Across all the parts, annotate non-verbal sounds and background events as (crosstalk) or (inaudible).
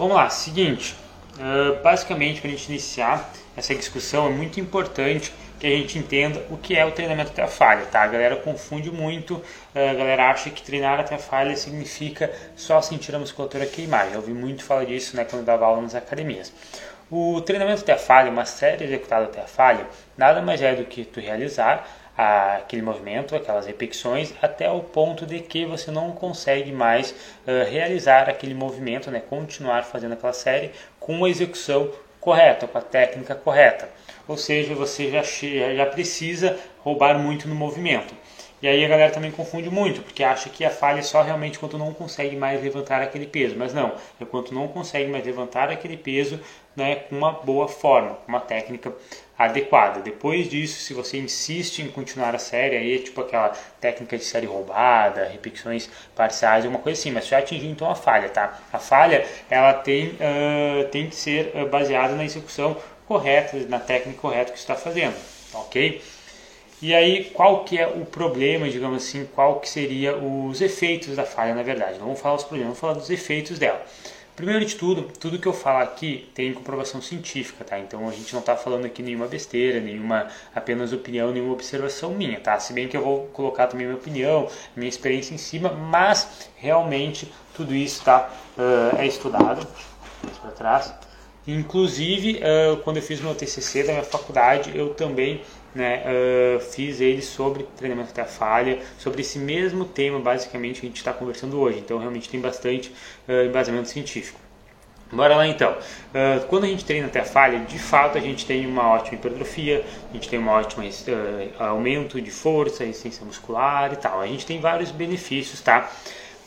vamos lá, seguinte, uh, basicamente para a gente iniciar essa discussão é muito importante que a gente entenda o que é o treinamento até a falha, tá? A galera confunde muito, a galera acha que treinar até a falha significa só sentir a musculatura queimar. Já ouvi muito falar disso, né, quando dava aula nas academias. O treinamento até a falha, uma série executada até a falha, nada mais é do que tu realizar aquele movimento, aquelas repetições, até o ponto de que você não consegue mais uh, realizar aquele movimento, né, continuar fazendo aquela série com a execução correta, com a técnica correta. Ou seja, você já, já precisa roubar muito no movimento. E aí a galera também confunde muito, porque acha que a falha é só realmente quando não consegue mais levantar aquele peso. Mas não, é quando não consegue mais levantar aquele peso né, com uma boa forma, com uma técnica adequada. Depois disso, se você insiste em continuar a série, aí é tipo aquela técnica de série roubada, repetições parciais, alguma coisa assim, mas já atingiu então a falha, tá? A falha, ela tem, uh, tem que ser baseada na execução correta, na técnica correta que você está fazendo, ok? E aí, qual que é o problema, digamos assim, qual que seria os efeitos da falha, na verdade? Não vamos falar dos problemas, vamos falar dos efeitos dela. Primeiro de tudo, tudo que eu falo aqui tem comprovação científica, tá? Então a gente não está falando aqui nenhuma besteira, nenhuma apenas opinião, nenhuma observação minha, tá? Se bem que eu vou colocar também minha opinião, minha experiência em cima, mas realmente tudo isso tá, uh, é estudado. trás. Inclusive, uh, quando eu fiz meu TCC da minha faculdade, eu também né, uh, fiz ele sobre treinamento até a falha, sobre esse mesmo tema basicamente que a gente está conversando hoje. Então realmente tem bastante uh, embasamento científico. Bora lá então. Uh, quando a gente treina até a falha, de fato a gente tem uma ótima hipertrofia, a gente tem um ótimo aumento de força, resistência muscular e tal. A gente tem vários benefícios, tá?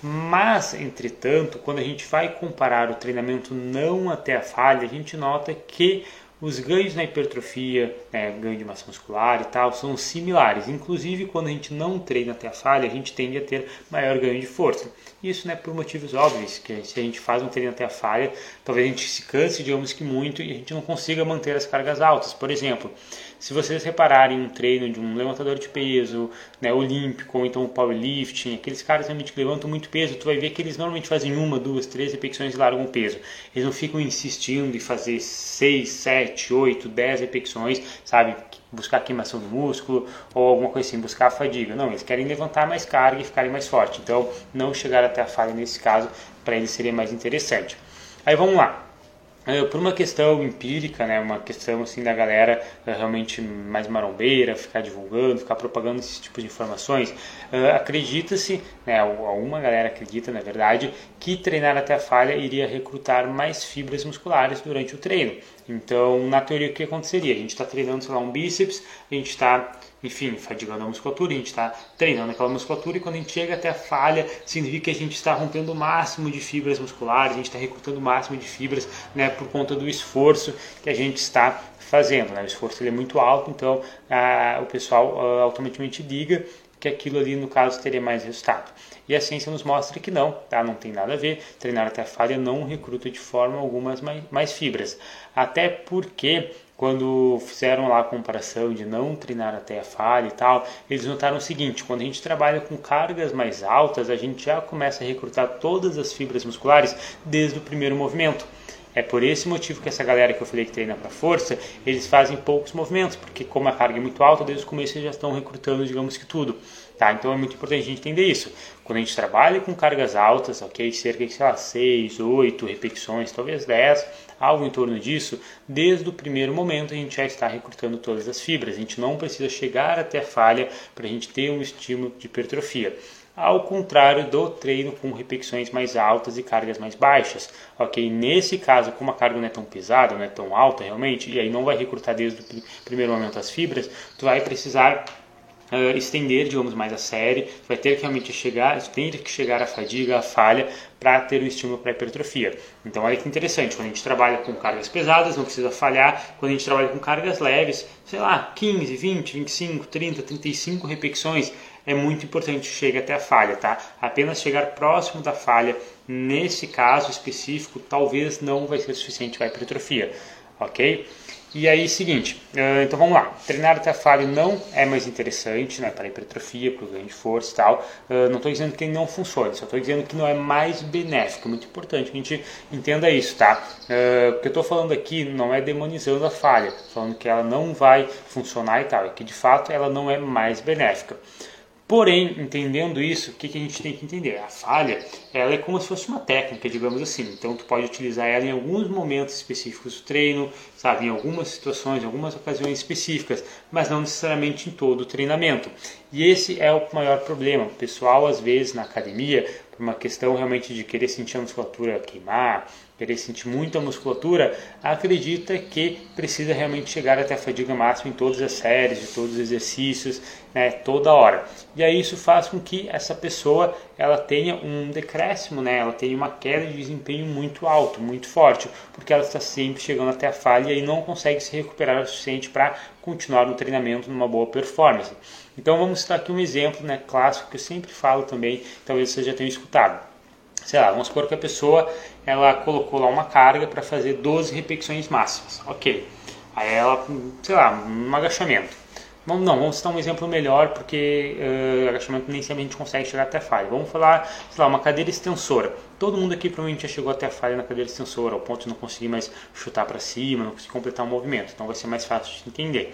Mas, entretanto, quando a gente vai comparar o treinamento não até a falha, a gente nota que os ganhos na hipertrofia, né, ganho de massa muscular e tal, são similares. Inclusive, quando a gente não treina até a falha, a gente tende a ter maior ganho de força. Isso né, por motivos óbvios, que se a gente faz um treino até a falha, talvez a gente se canse, digamos que muito, e a gente não consiga manter as cargas altas. Por exemplo, se vocês repararem um treino de um levantador de peso, né, olímpico, ou então powerlifting, aqueles caras realmente que levantam muito peso, tu vai ver que eles normalmente fazem uma, duas, três repetições e largam o peso. Eles não ficam insistindo em fazer 6, 7, 8, 10 repetições, sabe? Buscar queimação do músculo ou alguma coisa assim, buscar fadiga. Não, eles querem levantar mais carga e ficarem mais fortes. Então, não chegar até a falha nesse caso, para eles seria mais interessante. Aí vamos lá. É, por uma questão empírica, né, uma questão assim da galera é, realmente mais marombeira, ficar divulgando, ficar propagando esse tipo de informações, é, acredita-se, né, alguma galera acredita na verdade, que treinar até a falha iria recrutar mais fibras musculares durante o treino. Então, na teoria, o que aconteceria? A gente está treinando, sei lá, um bíceps, a gente está, enfim, fadigando a musculatura, a gente está treinando aquela musculatura e quando a gente chega até a falha, significa que a gente está rompendo o máximo de fibras musculares, a gente está recrutando o máximo de fibras, né, por conta do esforço que a gente está fazendo. Né? O esforço é muito alto, então a, o pessoal a, ah, automaticamente liga que aquilo ali, no caso, teria mais resultado. E a ciência nos mostra que não, tá? não tem nada a ver. Treinar até a falha não recruta de forma alguma mais, mais fibras. Até porque quando fizeram lá a comparação de não treinar até a falha e tal, eles notaram o seguinte: quando a gente trabalha com cargas mais altas, a gente já começa a recrutar todas as fibras musculares desde o primeiro movimento. É por esse motivo que essa galera que eu falei que treina para força, eles fazem poucos movimentos, porque como a carga é muito alta, desde o começo eles já estão recrutando, digamos que tudo. Tá? Então é muito importante a gente entender isso. Quando a gente trabalha com cargas altas, ok, cerca de sei lá, 6, 8 repetições, talvez 10, algo em torno disso, desde o primeiro momento a gente já está recrutando todas as fibras. A gente não precisa chegar até a falha para a gente ter um estímulo de hipertrofia ao contrário do treino com repetições mais altas e cargas mais baixas. Ok? Nesse caso, como a carga não é tão pesada, não é tão alta realmente, e aí não vai recrutar desde o primeiro momento as fibras, tu vai precisar uh, estender, digamos, mais a série, vai ter que realmente chegar, tem que chegar à fadiga, à falha, para ter um estímulo para hipertrofia. Então, olha que interessante, quando a gente trabalha com cargas pesadas, não precisa falhar, quando a gente trabalha com cargas leves, sei lá, 15, 20, 25, 30, 35 repetições, é muito importante chegue até a falha, tá? Apenas chegar próximo da falha, nesse caso específico, talvez não vai ser suficiente para hipertrofia. ok? E aí, seguinte, uh, então vamos lá. Treinar até falha não é mais interessante, né, para hipertrofia, para o ganho de força e tal. Uh, não estou dizendo que não funcione, só estou dizendo que não é mais benéfico. Muito importante que a gente entenda isso, tá? Uh, o que eu estou falando aqui não é demonizando a falha, falando que ela não vai funcionar e tal, é que de fato ela não é mais benéfica. Porém, entendendo isso, o que, que a gente tem que entender? A falha, ela é como se fosse uma técnica, digamos assim. Então, tu pode utilizar ela em alguns momentos específicos do treino, sabe, em algumas situações, em algumas ocasiões específicas, mas não necessariamente em todo o treinamento. E esse é o maior problema. O pessoal, às vezes, na academia, por uma questão realmente de querer sentir a musculatura queimar, querer sentir muita musculatura, acredita que precisa realmente chegar até a fadiga máxima em todas as séries, de todos os exercícios, né, toda hora. E aí isso faz com que essa pessoa ela tenha um decréscimo, né, ela tenha uma queda de desempenho muito alto, muito forte, porque ela está sempre chegando até a falha e não consegue se recuperar o suficiente para continuar no treinamento numa boa performance. Então vamos citar aqui um exemplo né, clássico que eu sempre falo também, talvez você já tenha escutado. Sei lá, vamos supor que a pessoa ela colocou lá uma carga para fazer 12 repetições máximas. Ok. Aí ela, sei lá, um agachamento. Vamos, não, vamos citar um exemplo melhor, porque uh, agachamento nem sempre a gente consegue chegar até a falha. Vamos falar, sei lá, uma cadeira extensora. Todo mundo aqui provavelmente já chegou até a falha na cadeira extensora, ao ponto de não conseguir mais chutar para cima, não conseguir completar o movimento. Então vai ser mais fácil de entender.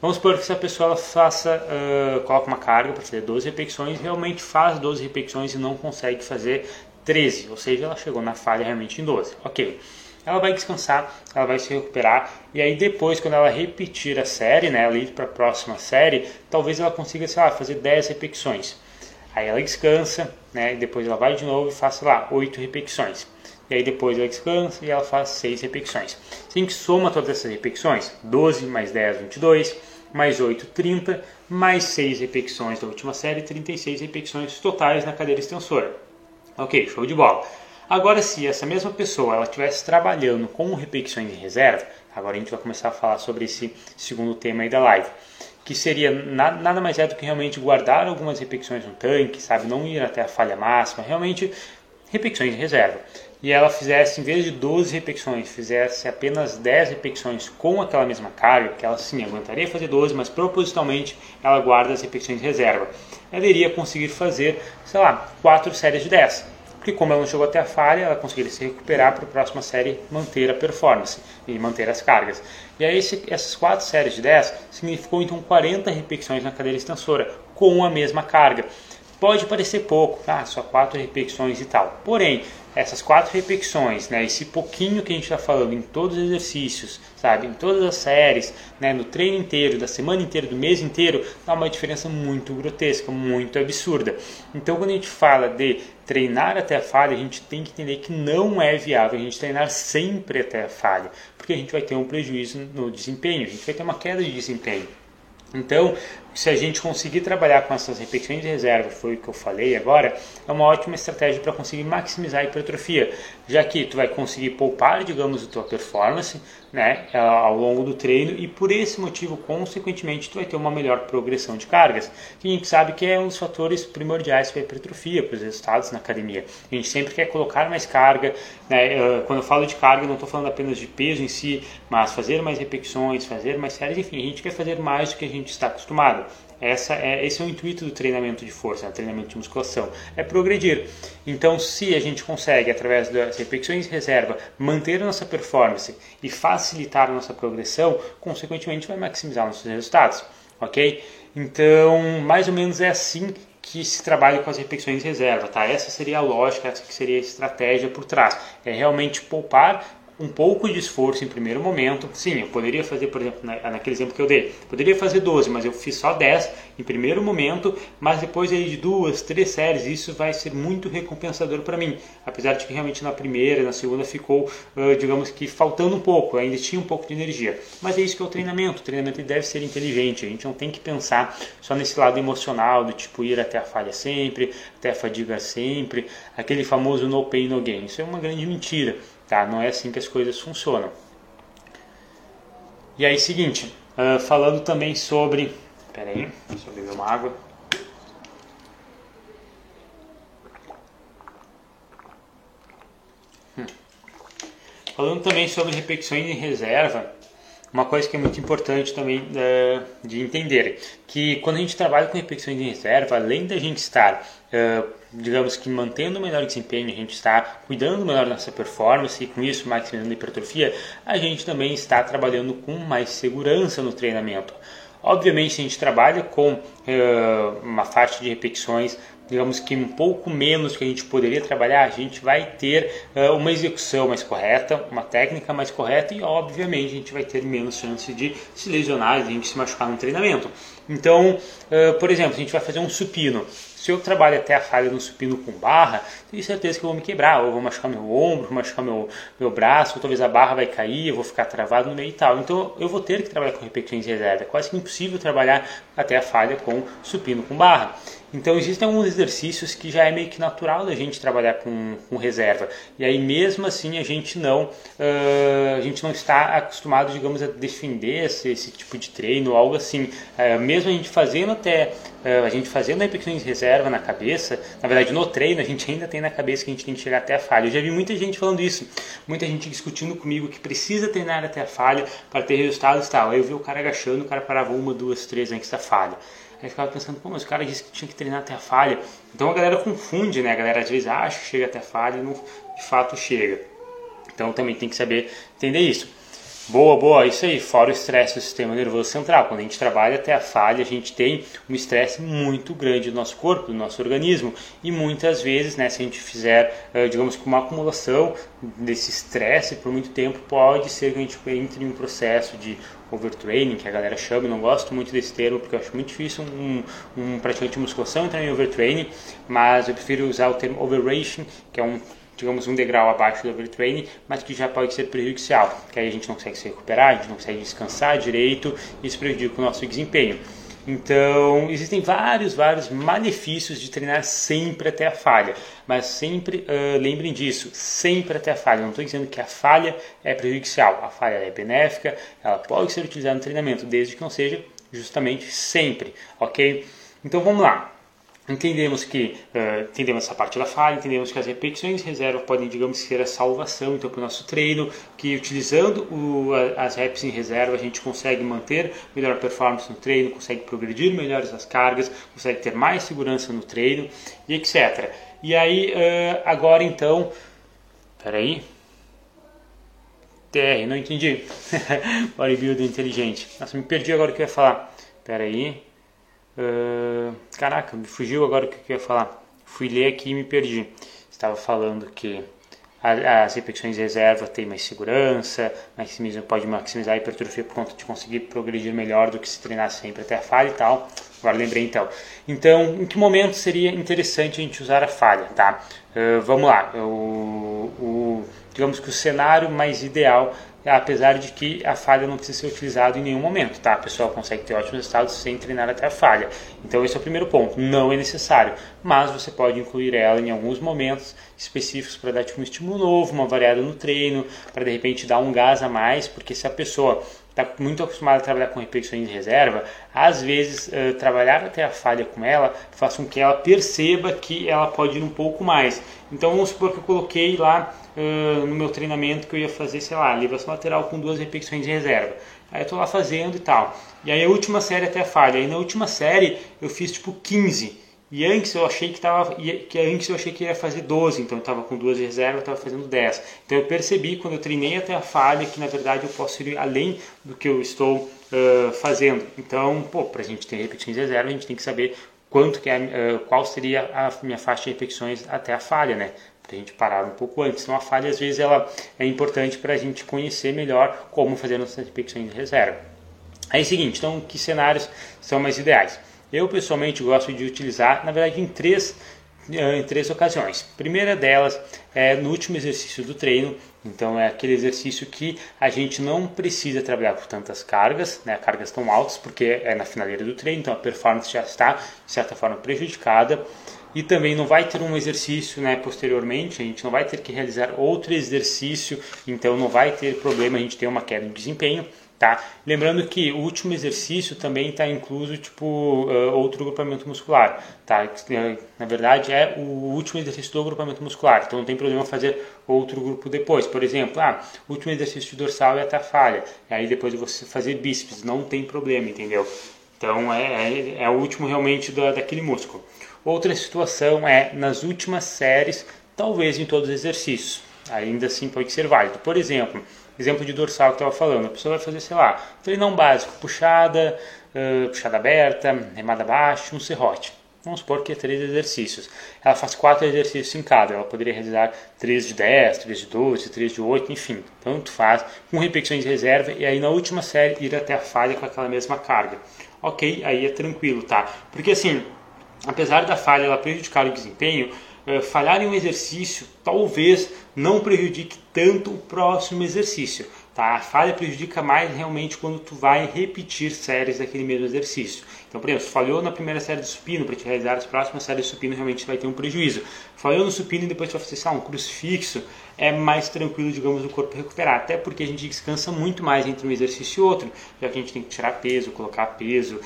Vamos supor que essa pessoa faça, uh, coloca uma carga para fazer 12 repetições, realmente faz 12 repetições e não consegue fazer 13, ou seja, ela chegou na falha realmente em 12. Ok. Ela vai descansar, ela vai se recuperar e aí depois, quando ela repetir a série, né, ela ir para a próxima série, talvez ela consiga, sei lá, fazer 10 repetições. Aí ela descansa, né, depois ela vai de novo e faz, sei lá, 8 repetições. E aí depois ela descansa e ela faz 6 repetições. Se a gente soma todas essas repetições, 12 mais 10, 22, mais 8, 30, mais 6 repetições da última série, 36 repetições totais na cadeira extensora. Ok, show de bola. Agora, se essa mesma pessoa ela estivesse trabalhando com repetições em reserva, agora a gente vai começar a falar sobre esse segundo tema aí da live, que seria nada mais é do que realmente guardar algumas repetições no tanque, sabe, não ir até a falha máxima, realmente repetições em reserva. E ela fizesse, em vez de 12 repetições, fizesse apenas 10 repetições com aquela mesma carga, que ela sim aguentaria fazer 12, mas propositalmente ela guarda as repetições em reserva ela iria conseguir fazer, sei lá, quatro séries de 10. Porque como ela não chegou até a falha, ela conseguiria se recuperar para a próxima série manter a performance e manter as cargas. E aí esse, essas quatro séries de 10 significou então 40 repetições na cadeira extensora com a mesma carga. Pode parecer pouco, ah, só quatro repetições e tal. Porém, essas quatro repetições, né, esse pouquinho que a gente está falando em todos os exercícios, sabe, em todas as séries, né, no treino inteiro, da semana inteira, do mês inteiro, dá uma diferença muito grotesca, muito absurda. Então, quando a gente fala de treinar até a falha, a gente tem que entender que não é viável a gente treinar sempre até a falha, porque a gente vai ter um prejuízo no desempenho, a gente vai ter uma queda de desempenho. Então, se a gente conseguir trabalhar com essas repetições de reserva, foi o que eu falei agora, é uma ótima estratégia para conseguir maximizar a hipertrofia, já que tu vai conseguir poupar, digamos, a tua performance né, ao longo do treino e por esse motivo, consequentemente, tu vai ter uma melhor progressão de cargas, que a gente sabe que é um dos fatores primordiais para a hipertrofia, para os resultados na academia. A gente sempre quer colocar mais carga, né, quando eu falo de carga, não estou falando apenas de peso em si, mas fazer mais repetições, fazer mais séries, enfim, a gente quer fazer mais do que a gente está acostumado. Essa é, esse é o intuito do treinamento de força, né? treinamento de musculação, é progredir. Então, se a gente consegue, através das repetições de reserva, manter a nossa performance e facilitar a nossa progressão, consequentemente vai maximizar nossos resultados, ok? Então, mais ou menos é assim que se trabalha com as repetições de reserva, tá? Essa seria a lógica, essa seria a estratégia por trás. É realmente poupar um pouco de esforço em primeiro momento. Sim, eu poderia fazer, por exemplo, naquele exemplo que eu dei, poderia fazer 12, mas eu fiz só 10 em primeiro momento, mas depois aí de duas, três séries, isso vai ser muito recompensador para mim. Apesar de que realmente na primeira, na segunda ficou, digamos que faltando um pouco, ainda tinha um pouco de energia. Mas é isso que é o treinamento. O treinamento deve ser inteligente. A gente não tem que pensar só nesse lado emocional do tipo ir até a falha sempre, até a fadiga sempre, aquele famoso no pain no gain. Isso é uma grande mentira. Tá? Não é assim que as coisas funcionam. E aí, seguinte, uh, falando também sobre. Pera aí, deixa eu beber uma água. Hum. Falando também sobre repetições em reserva, uma coisa que é muito importante também uh, de entender, que quando a gente trabalha com repetições em reserva, além da gente estar, uh, digamos que mantendo o melhor desempenho, a gente está cuidando melhor da nossa performance e com isso maximizando a hipertrofia, a gente também está trabalhando com mais segurança no treinamento. Obviamente, se a gente trabalha com uh, uma faixa de repetições digamos que um pouco menos que a gente poderia trabalhar, a gente vai ter uh, uma execução mais correta, uma técnica mais correta e, obviamente, a gente vai ter menos chance de se lesionar, de a gente se machucar no treinamento. Então, uh, por exemplo, a gente vai fazer um supino, se eu trabalho até a falha no supino com barra, tenho certeza que eu vou me quebrar, ou vou machucar meu ombro, vou machucar meu, meu braço, ou talvez a barra vai cair, eu vou ficar travado no meio e tal. Então eu vou ter que trabalhar com repetições de reserva. É quase que impossível trabalhar até a falha com supino com barra. Então existem alguns exercícios que já é meio que natural da gente trabalhar com, com reserva. E aí mesmo assim a gente não uh, a gente não está acostumado, digamos, a defender esse, esse tipo de treino algo assim. Uh, mesmo a gente fazendo até uh, a gente fazendo repetições de reserva na cabeça, na verdade no treino a gente ainda tem na cabeça que a gente tem que chegar até a falha. Eu já vi muita gente falando isso, muita gente discutindo comigo que precisa treinar até a falha para ter resultados e tal. Aí eu vi o cara agachando, o cara parava uma, duas, três antes da falha. Aí ficava pensando, pô, mas o cara disse que tinha que treinar até a falha. Então a galera confunde, né? A galera às vezes acha que chega até a falha e não de fato chega. Então também tem que saber entender isso. Boa, boa, isso aí. Fora o estresse do sistema nervoso central. Quando a gente trabalha até a falha, a gente tem um estresse muito grande do nosso corpo, do nosso organismo. E muitas vezes, né, se a gente fizer, eh, digamos que uma acumulação desse estresse por muito tempo, pode ser que a gente entre em um processo de overtraining, que a galera chama, eu não gosto muito desse termo porque eu acho muito difícil um, um praticante de musculação entrar em overtraining, mas eu prefiro usar o termo overration, que é um digamos um degrau abaixo do overtraining, mas que já pode ser prejudicial, que aí a gente não consegue se recuperar, a gente não consegue descansar direito, isso prejudica o nosso desempenho. Então, existem vários, vários malefícios de treinar sempre até a falha, mas sempre uh, lembrem disso, sempre até a falha. Não estou dizendo que a falha é prejudicial, a falha é benéfica, ela pode ser utilizada no treinamento, desde que não seja justamente sempre, ok? Então vamos lá. Entendemos que uh, entendemos essa parte da falha, entendemos que as repetições reserva podem, digamos, ser a salvação então para o nosso treino, que utilizando o, a, as reps em reserva a gente consegue manter melhor performance no treino, consegue progredir melhores as cargas, consegue ter mais segurança no treino e etc. E aí uh, agora então, peraí, TR, não entendi. (laughs) Bodybuilder inteligente. Nossa, me perdi agora o que eu ia falar. Peraí. Uh, caraca, me fugiu agora o que eu ia falar. Fui ler aqui e me perdi. Estava falando que as repetições de reserva têm mais segurança, maximiza, pode maximizar a hipertrofia por conta de conseguir progredir melhor do que se treinar sempre até a falha e tal. Agora lembrei então. Então, em que momento seria interessante a gente usar a falha, tá? Uh, vamos lá. O, o, digamos que o cenário mais ideal apesar de que a falha não precisa ser utilizada em nenhum momento, tá? A pessoa consegue ter ótimos resultados sem treinar até a falha. Então esse é o primeiro ponto, não é necessário, mas você pode incluir ela em alguns momentos específicos para dar tipo, um estímulo novo, uma variada no treino, para de repente dar um gás a mais, porque se a pessoa está muito acostumada a trabalhar com repetições de reserva, às vezes uh, trabalhar até a falha com ela faz com que ela perceba que ela pode ir um pouco mais. Então vamos supor que eu coloquei lá uh, no meu treinamento que eu ia fazer, sei lá, elevação lateral com duas repetições de reserva. Aí eu estou lá fazendo e tal. E aí a última série até falha. Aí na última série eu fiz tipo 15. E antes eu achei que tava, que antes eu achei que ia fazer 12, então eu estava com duas reservas, estava fazendo 10. Então eu percebi quando eu treinei até a falha que na verdade eu posso ir além do que eu estou uh, fazendo. Então, pô, para a gente ter repetições de reserva, a gente tem que saber quanto que é, uh, qual seria a minha faixa de repetições até a falha, né? Para a gente parar um pouco antes. Então a falha às vezes ela é importante para a gente conhecer melhor como fazer nossas repetições de reserva. Aí é o seguinte, então que cenários são mais ideais? Eu pessoalmente gosto de utilizar, na verdade, em três, eh, em três ocasiões. Primeira delas é no último exercício do treino, então é aquele exercício que a gente não precisa trabalhar com tantas cargas, né, cargas tão altas, porque é na finaleira do treino, então a performance já está de certa forma prejudicada e também não vai ter um exercício né, posteriormente, a gente não vai ter que realizar outro exercício, então não vai ter problema a gente ter uma queda de desempenho. Tá? Lembrando que o último exercício também está incluso tipo uh, outro grupamento muscular, tá? Na verdade é o último exercício do grupamento muscular, então não tem problema fazer outro grupo depois. Por exemplo, ah, o último exercício de dorsal é a falha, aí depois você fazer bíceps, não tem problema, entendeu? Então é, é, é o último realmente da, daquele músculo. Outra situação é nas últimas séries, talvez em todos os exercícios, ainda assim pode ser válido. Por exemplo, exemplo de dorsal que estava falando, a pessoa vai fazer, sei lá, treinão básico, puxada, uh, puxada aberta, remada baixa, um serrote. Vamos supor que é três exercícios. Ela faz quatro exercícios em cada. Ela poderia realizar três de 10, três de 12, três de 8, enfim. Tanto faz, com repetições de reserva e aí na última série ir até a falha com aquela mesma carga. Ok, aí é tranquilo, tá? Porque assim, apesar da falha ela prejudicar o desempenho, falhar em um exercício talvez não prejudique tanto o próximo exercício. Tá? A falha prejudica mais realmente quando tu vai repetir séries daquele mesmo exercício. Então, por exemplo, se falhou na primeira série de supino para te realizar as próximas séries de supino, realmente vai ter um prejuízo. Falhou no supino e depois tu vai fazer sabe, um crucifixo, é mais tranquilo, digamos, o corpo recuperar. Até porque a gente descansa muito mais entre um exercício e outro, já que a gente tem que tirar peso, colocar peso,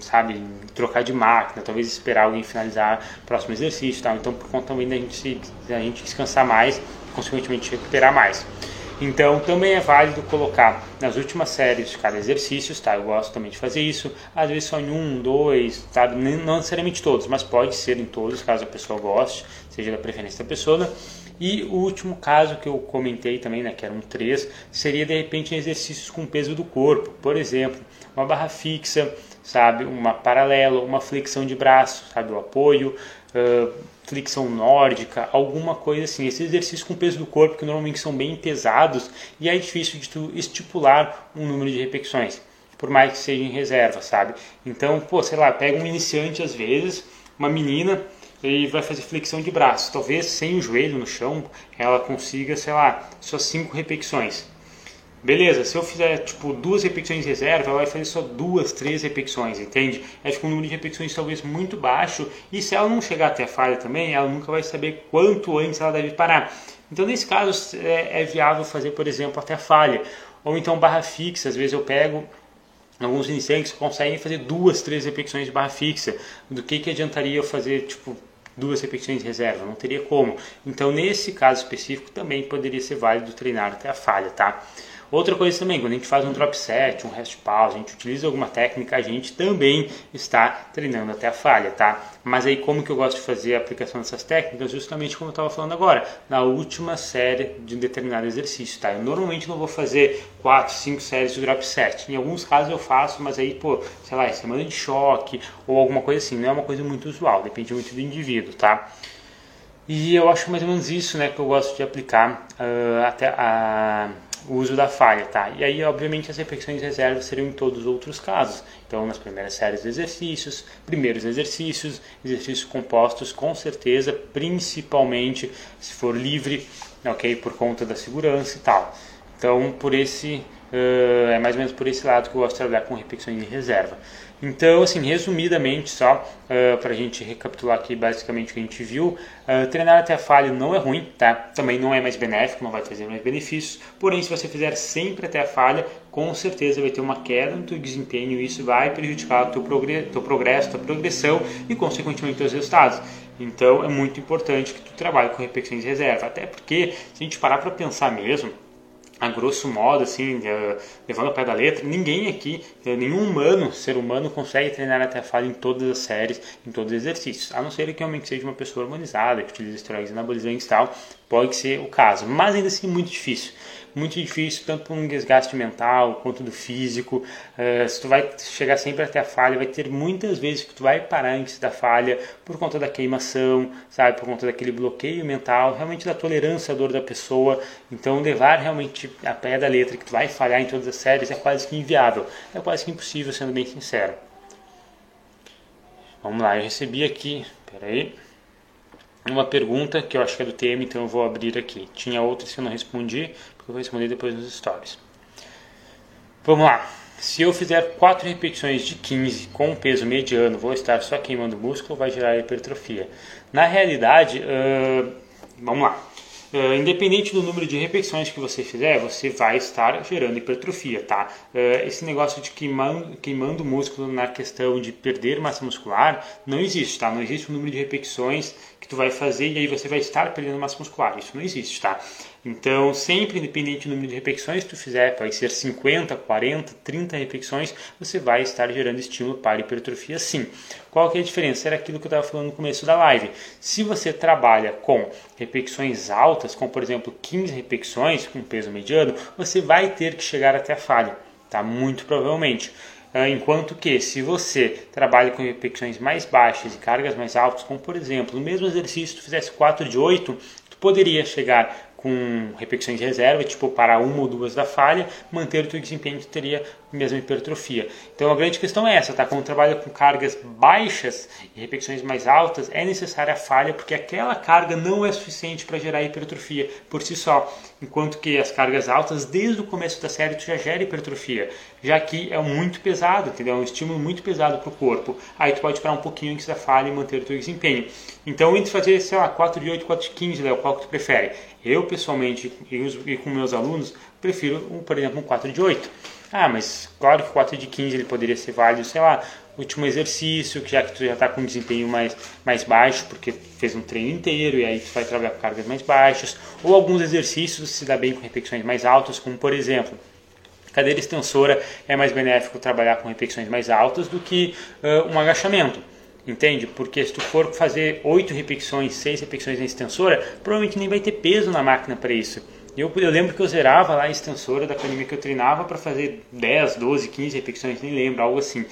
sabe, trocar de máquina, talvez esperar alguém finalizar o próximo exercício. Tal. Então, por conta também da gente, da gente descansar mais, consequentemente recuperar mais. Então também é válido colocar nas últimas séries de cada exercício, tá? Eu gosto também de fazer isso, às vezes só em um, dois, tá? Não necessariamente todos, mas pode ser em todos, caso a pessoa goste, seja da preferência da pessoa. E o último caso que eu comentei também, né, que eram três, seria de repente exercícios com peso do corpo, por exemplo, uma barra fixa, sabe, uma paralela, uma flexão de braço, sabe, o apoio, uh, flexão nórdica, alguma coisa assim. Esses exercícios com peso do corpo que normalmente são bem pesados e é difícil de tu estipular um número de repetições, por mais que seja em reserva, sabe? Então, pô, sei lá, pega um iniciante às vezes, uma menina e vai fazer flexão de braço. Talvez sem o joelho no chão, ela consiga, sei lá, só cinco repetições. Beleza, se eu fizer tipo duas repetições de reserva, ela vai fazer só duas, três repetições, entende? É tipo um número de repetições talvez muito baixo e se ela não chegar até a falha também, ela nunca vai saber quanto antes ela deve parar. Então nesse caso é, é viável fazer, por exemplo, até a falha. Ou então barra fixa, às vezes eu pego alguns iniciantes que conseguem fazer duas, três repetições de barra fixa. Do que, que adiantaria eu fazer tipo duas repetições de reserva? Não teria como. Então nesse caso específico também poderia ser válido treinar até a falha, tá? Outra coisa também, quando a gente faz um drop set, um rest pause, a gente utiliza alguma técnica, a gente também está treinando até a falha, tá? Mas aí como que eu gosto de fazer a aplicação dessas técnicas? Justamente como eu estava falando agora, na última série de um determinado exercício, tá? Eu normalmente não vou fazer 4, 5 séries de drop set. Em alguns casos eu faço, mas aí, pô, sei lá, é semana de choque ou alguma coisa assim, não é uma coisa muito usual, depende muito do indivíduo, tá? E eu acho mais ou menos isso, né, que eu gosto de aplicar uh, até a o uso da falha, tá? E aí, obviamente, as repetições de reserva seriam em todos os outros casos. Então, nas primeiras séries de exercícios, primeiros exercícios, exercícios compostos, com certeza, principalmente se for livre, ok? Por conta da segurança e tal. Então, por esse, uh, é mais ou menos por esse lado que eu gosto de trabalhar com repetições de reserva. Então, assim, resumidamente, só uh, para a gente recapitular aqui basicamente o que a gente viu, uh, treinar até a falha não é ruim, tá? Também não é mais benéfico, não vai trazer mais benefícios. Porém, se você fizer sempre até a falha, com certeza vai ter uma queda no teu desempenho e isso vai prejudicar o teu, progresso, teu progresso, tua progressão e, consequentemente, os resultados. Então, é muito importante que tu trabalhe com repetições de reserva, até porque, se a gente parar para pensar mesmo, a grosso modo, assim, levando a pé da letra, ninguém aqui, eh, nenhum humano, ser humano, consegue treinar até a falha em todas as séries, em todos os exercícios. A não ser que realmente seja uma pessoa harmonizada, que utiliza esteroides anabolizantes e tal, pode ser o caso. Mas ainda assim, muito difícil muito difícil, tanto por um desgaste mental quanto do físico. Uh, se tu vai chegar sempre até a falha, vai ter muitas vezes que tu vai parar antes da falha por conta da queimação, sabe, por conta daquele bloqueio mental, realmente da tolerância à dor da pessoa. Então, levar realmente a pé da letra que tu vai falhar em todas as séries é quase que inviável, é quase que impossível, sendo bem sincero. Vamos lá, eu recebi aqui, peraí uma pergunta que eu acho que é do tema, então eu vou abrir aqui. Tinha outras que eu não respondi, porque eu vou responder depois nos stories. Vamos lá. Se eu fizer 4 repetições de 15 com peso mediano, vou estar só queimando músculo vai gerar hipertrofia? Na realidade, uh, vamos lá. Uh, independente do número de repetições que você fizer, você vai estar gerando hipertrofia, tá? Uh, esse negócio de queimando, queimando músculo na questão de perder massa muscular não existe, tá? Não existe o um número de repetições que tu vai fazer e aí você vai estar perdendo massa muscular. Isso não existe, tá? Então, sempre, independente do número de repetições que tu fizer, pode ser 50, 40, 30 repetições, você vai estar gerando estímulo para hipertrofia sim. Qual que é a diferença? Era aquilo que eu estava falando no começo da live. Se você trabalha com repetições altas, como por exemplo 15 repetições com peso mediano, você vai ter que chegar até a falha, tá? Muito provavelmente. Ah, enquanto que se você trabalha com repetições mais baixas e cargas mais altas, como por exemplo, no mesmo exercício tu fizesse 4 de 8, tu poderia chegar com repetições de reserva, tipo para uma ou duas da falha, manter o teu desempenho teria a mesma hipertrofia. Então a grande questão é essa, tá? Quando trabalha com cargas baixas e repetições mais altas, é necessária a falha porque aquela carga não é suficiente para gerar hipertrofia por si só, enquanto que as cargas altas desde o começo da série tu já gera hipertrofia, já que é muito pesado, entendeu? É um estímulo muito pesado para o corpo. Aí tu pode parar um pouquinho antes da falha e manter o teu desempenho. Então entre fazer, sei lá, 4 de 8, 4 de 15, Léo, qual que tu prefere? Eu, pessoalmente, e com meus alunos, prefiro, por exemplo, um 4 de 8. Ah, mas claro que o 4 de 15 ele poderia ser válido, sei lá, último exercício, que já que tu já está com um desempenho mais, mais baixo, porque fez um treino inteiro e aí tu vai trabalhar com cargas mais baixas, ou alguns exercícios se dá bem com repetições mais altas, como por exemplo, cadeira extensora é mais benéfico trabalhar com repetições mais altas do que uh, um agachamento. Entende? Porque se tu for fazer 8 repetições, 6 repetições na extensora, provavelmente nem vai ter peso na máquina para isso. Eu, eu lembro que eu zerava lá a extensora da academia que eu treinava para fazer 10, 12, 15 repetições, nem lembro, algo assim.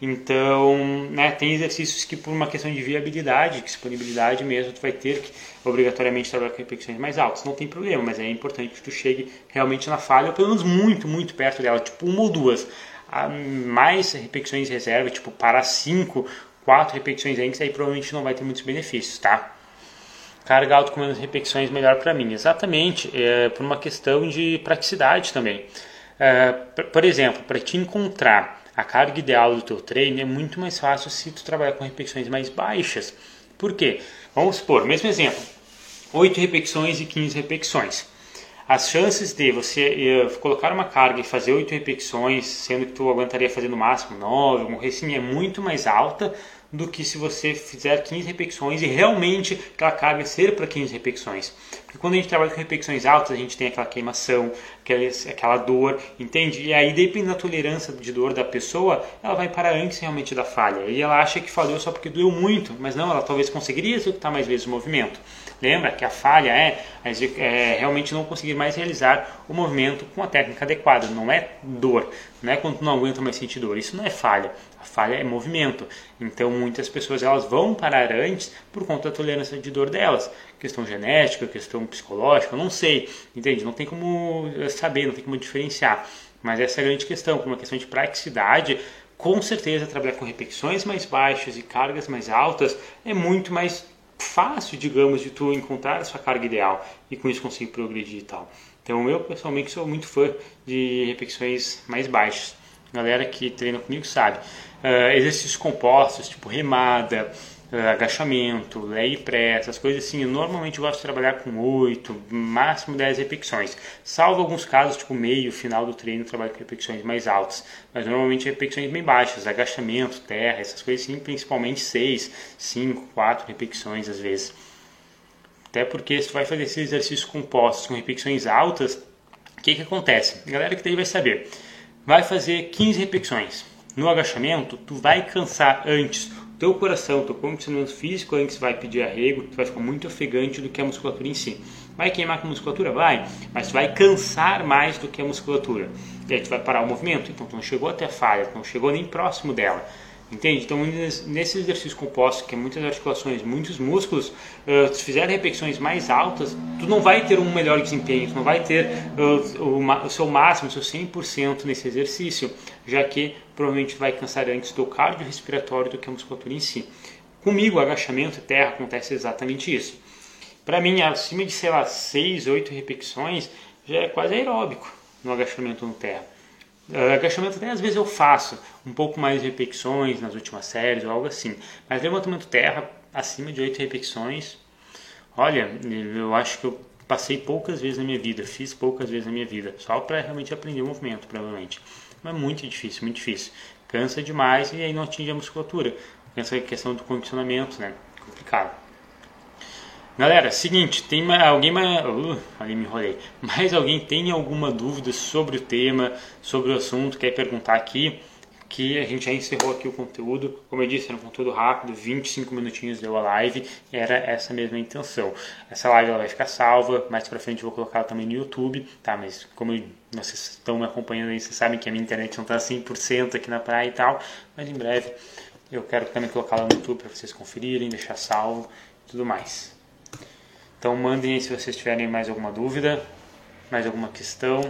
Então, né, tem exercícios que por uma questão de viabilidade, disponibilidade mesmo, tu vai ter que obrigatoriamente trabalhar com repetições mais altas. Não tem problema, mas é importante que tu chegue realmente na falha, ou pelo menos muito, muito perto dela, tipo uma ou duas. mais repetições de reserva, tipo para 5 quatro repetições que aí provavelmente não vai ter muitos benefícios, tá? Carga alta com menos repetições melhor para mim. Exatamente, é, por uma questão de praticidade também. É, por exemplo, para te encontrar a carga ideal do teu treino é muito mais fácil se tu trabalhar com repetições mais baixas. Por quê? Vamos supor, mesmo exemplo, 8 repetições e 15 repetições. As chances de você uh, colocar uma carga e fazer 8 repetições, sendo que tu aguentaria fazer no máximo 9, alguma coisa assim, é muito mais alta do que se você fizer 15 repetições e realmente aquela carga ser para 15 repetições. Porque quando a gente trabalha com repetições altas, a gente tem aquela queimação, aquela, aquela dor, entende? E aí, dependendo da tolerância de dor da pessoa, ela vai parar antes realmente da falha. E ela acha que falhou só porque doeu muito, mas não, ela talvez conseguiria executar mais vezes o movimento. Lembra que a falha é, é, realmente não conseguir mais realizar o movimento com a técnica adequada, não é dor, não é quando não aguenta mais sentir dor, isso não é falha, a falha é movimento. Então muitas pessoas elas vão parar antes por conta da tolerância de dor delas, questão genética, questão psicológica, não sei, entende? Não tem como saber, não tem como diferenciar. Mas essa é a grande questão, como uma questão de praticidade, com certeza trabalhar com repetições mais baixas e cargas mais altas é muito mais fácil, digamos, de tu encontrar a sua carga ideal e com isso conseguir progredir e tal. Então eu pessoalmente sou muito fã de repetições mais baixas. galera que treina comigo sabe. Uh, exercícios compostos, tipo remada, uh, agachamento, lei pré, essas coisas assim, eu normalmente gosto de trabalhar com 8, máximo 10 repetições. Salvo alguns casos, tipo meio, final do treino, trabalho com repetições mais altas. Mas normalmente repetições bem baixas, agachamento, terra, essas coisas assim, principalmente 6, 5, 4 repetições às vezes. Até porque se vai fazer esses exercícios compostos com repetições altas, o que, que acontece? A galera que daí vai saber. Vai fazer 15 repetições. No agachamento, tu vai cansar antes teu coração, teu condicionamento físico antes vai pedir arrego, tu vai ficar muito ofegante do que a musculatura em si. Vai queimar com a musculatura? Vai, mas tu vai cansar mais do que a musculatura. E aí tu vai parar o movimento, então tu não chegou até a falha, tu não chegou nem próximo dela. Entende? Então, nesse exercício composto, que é muitas articulações, muitos músculos, uh, se fizer repetições mais altas, tu não vai ter um melhor desempenho, tu não vai ter uh, o, o, seu máximo, o seu 100% nesse exercício, já que provavelmente vai cansar antes do cardio respiratório do que a musculatura em si. Comigo, agachamento e terra acontece exatamente isso. Para mim, acima de, sei lá, 6, 8 repetições, já é quase aeróbico no agachamento no terra. Uh, agachamento até às vezes eu faço um pouco mais de repetições nas últimas séries ou algo assim. Mas levantamento terra acima de 8 repetições, olha, eu acho que eu passei poucas vezes na minha vida, fiz poucas vezes na minha vida, só para realmente aprender o movimento, provavelmente. Mas muito difícil, muito difícil. Cansa demais e aí não atinge a musculatura. Essa questão do condicionamento, né? Complicado. Galera, seguinte, tem mais, alguém mais, uh, ali me enrolei. Mais alguém tem alguma dúvida sobre o tema, sobre o assunto, quer perguntar aqui? Que a gente já encerrou aqui o conteúdo. Como eu disse, era um conteúdo rápido, 25 minutinhos deu a live, era essa mesma intenção. Essa live ela vai ficar salva, mais pra frente eu vou colocar ela também no YouTube, tá? Mas como vocês estão me acompanhando aí, vocês sabem que a minha internet não tá 100% aqui na praia e tal, mas em breve eu quero também colocar ela no YouTube para vocês conferirem, deixar salvo tudo mais. Então mandem se vocês tiverem mais alguma dúvida, mais alguma questão.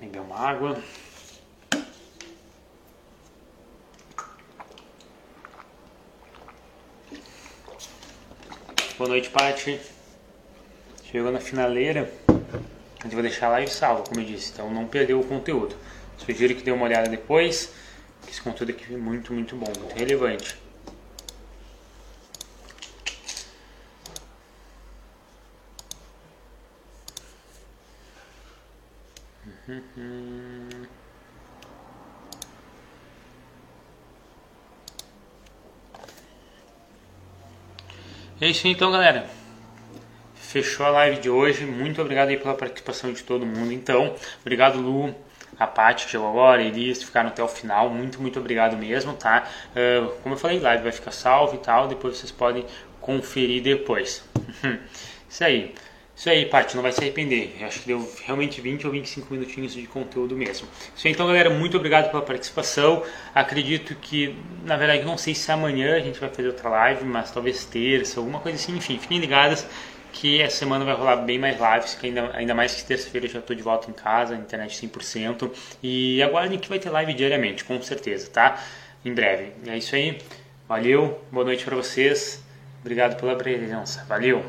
Beber uma água. Boa noite, Paty. Chegou na finaleira. A gente vai deixar a live salva, como eu disse, então não perdeu o conteúdo. Sugiro que dê uma olhada depois. Esse conteúdo aqui é muito, muito bom, muito relevante. É isso então, galera. Fechou a live de hoje. Muito obrigado aí pela participação de todo mundo. Então, obrigado, Lu a Paty chegou agora, Elias, ficaram até o final. Muito, muito obrigado mesmo, tá? Uh, como eu falei, live vai ficar salvo e tal, depois vocês podem conferir depois. (laughs) Isso aí. Isso aí, Paty, não vai se arrepender. Eu acho que deu realmente 20 ou 25 minutinhos de conteúdo mesmo. Isso aí, então, galera, muito obrigado pela participação. Acredito que, na verdade, não sei se amanhã a gente vai fazer outra live, mas talvez terça, alguma coisa assim. Enfim, fiquem ligadas que essa semana vai rolar bem mais lives, que ainda, ainda mais que terça-feira eu já estou de volta em casa, internet 100%. E aguardem que vai ter live diariamente, com certeza, tá? Em breve. É isso aí. Valeu, boa noite para vocês. Obrigado pela presença. Valeu!